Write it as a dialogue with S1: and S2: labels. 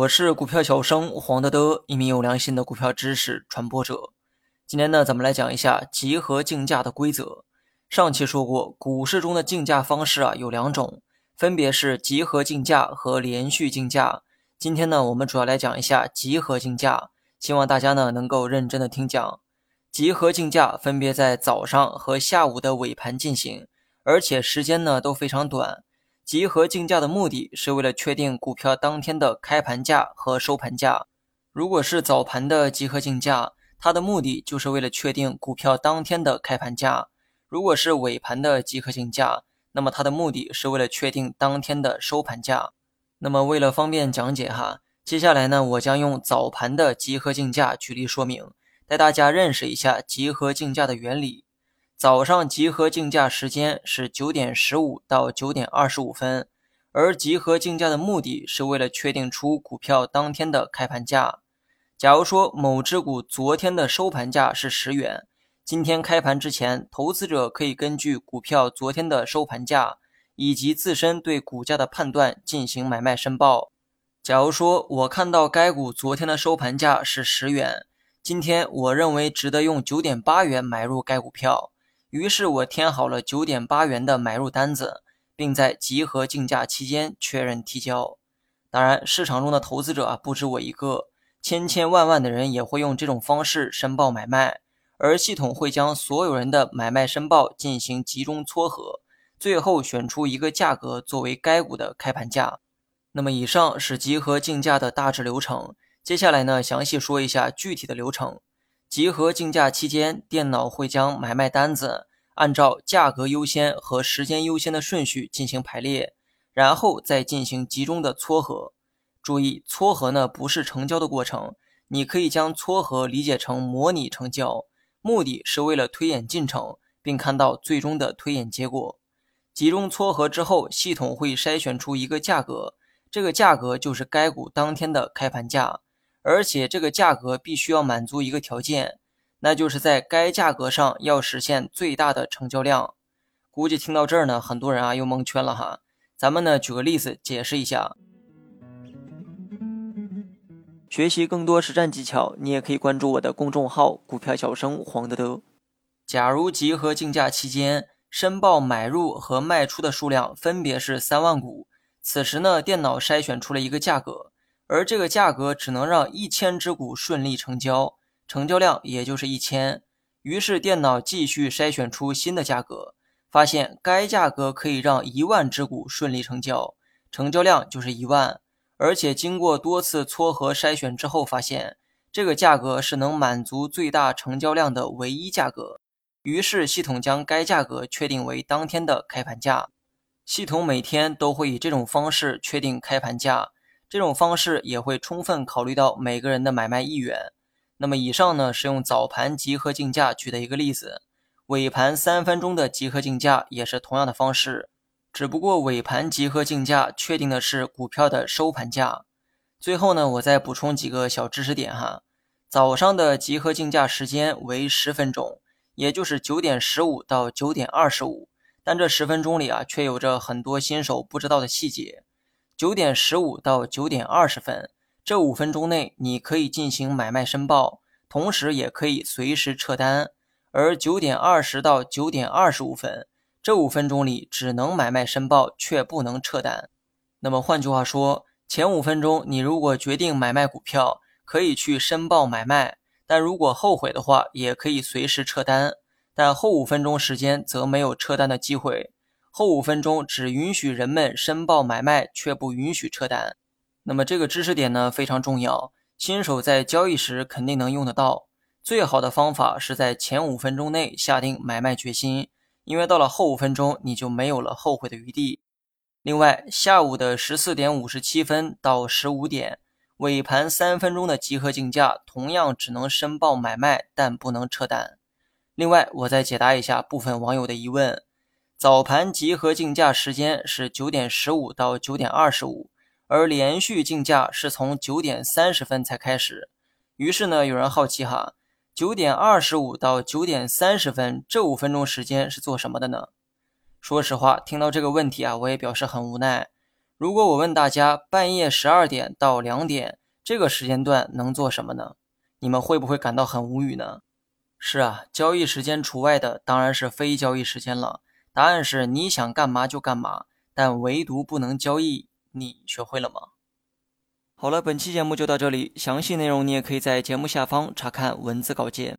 S1: 我是股票小生黄德德，一名有良心的股票知识传播者。今天呢，咱们来讲一下集合竞价的规则。上期说过，股市中的竞价方式啊有两种，分别是集合竞价和连续竞价。今天呢，我们主要来讲一下集合竞价，希望大家呢能够认真的听讲。集合竞价分别在早上和下午的尾盘进行，而且时间呢都非常短。集合竞价的目的是为了确定股票当天的开盘价和收盘价。如果是早盘的集合竞价，它的目的就是为了确定股票当天的开盘价；如果是尾盘的集合竞价，那么它的目的是为了确定当天的收盘价。那么为了方便讲解哈，接下来呢，我将用早盘的集合竞价举例说明，带大家认识一下集合竞价的原理。早上集合竞价时间是九点十五到九点二十五分，而集合竞价的目的是为了确定出股票当天的开盘价。假如说某只股昨天的收盘价是十元，今天开盘之前，投资者可以根据股票昨天的收盘价以及自身对股价的判断进行买卖申报。假如说我看到该股昨天的收盘价是十元，今天我认为值得用九点八元买入该股票。于是我填好了九点八元的买入单子，并在集合竞价期间确认提交。当然，市场中的投资者啊不止我一个，千千万万的人也会用这种方式申报买卖，而系统会将所有人的买卖申报进行集中撮合，最后选出一个价格作为该股的开盘价。那么，以上是集合竞价的大致流程。接下来呢，详细说一下具体的流程。集合竞价期间，电脑会将买卖单子按照价格优先和时间优先的顺序进行排列，然后再进行集中的撮合。注意，撮合呢不是成交的过程，你可以将撮合理解成模拟成交，目的是为了推演进程，并看到最终的推演结果。集中撮合之后，系统会筛选出一个价格，这个价格就是该股当天的开盘价。而且这个价格必须要满足一个条件，那就是在该价格上要实现最大的成交量。估计听到这儿呢，很多人啊又蒙圈了哈。咱们呢举个例子解释一下。学习更多实战技巧，你也可以关注我的公众号“股票小生黄德德”。假如集合竞价期间申报买入和卖出的数量分别是三万股，此时呢，电脑筛选出了一个价格。而这个价格只能让一千只股顺利成交，成交量也就是一千。于是电脑继续筛选出新的价格，发现该价格可以让一万只股顺利成交，成交量就是一万。而且经过多次撮合筛选之后，发现这个价格是能满足最大成交量的唯一价格。于是系统将该价格确定为当天的开盘价。系统每天都会以这种方式确定开盘价。这种方式也会充分考虑到每个人的买卖意愿。那么以上呢是用早盘集合竞价举的一个例子，尾盘三分钟的集合竞价也是同样的方式，只不过尾盘集合竞价确定的是股票的收盘价。最后呢，我再补充几个小知识点哈。早上的集合竞价时间为十分钟，也就是九点十五到九点二十五，但这十分钟里啊，却有着很多新手不知道的细节。九点十五到九点二十分这五分钟内，你可以进行买卖申报，同时也可以随时撤单。而九点二十到九点二十五分这五分钟里，只能买卖申报，却不能撤单。那么换句话说，前五分钟你如果决定买卖股票，可以去申报买卖；但如果后悔的话，也可以随时撤单。但后五分钟时间则没有撤单的机会。后五分钟只允许人们申报买卖，却不允许撤单。那么这个知识点呢非常重要，新手在交易时肯定能用得到。最好的方法是在前五分钟内下定买卖决心，因为到了后五分钟你就没有了后悔的余地。另外，下午的十四点五十七分到十五点尾盘三分钟的集合竞价，同样只能申报买卖，但不能撤单。另外，我再解答一下部分网友的疑问。早盘集合竞价时间是九点十五到九点二十五，而连续竞价是从九点三十分才开始。于是呢，有人好奇哈，九点二十五到九点三十分这五分钟时间是做什么的呢？说实话，听到这个问题啊，我也表示很无奈。如果我问大家半夜十二点到两点这个时间段能做什么呢？你们会不会感到很无语呢？是啊，交易时间除外的当然是非交易时间了。答案是你想干嘛就干嘛，但唯独不能交易。你学会了吗？好了，本期节目就到这里，详细内容你也可以在节目下方查看文字稿件。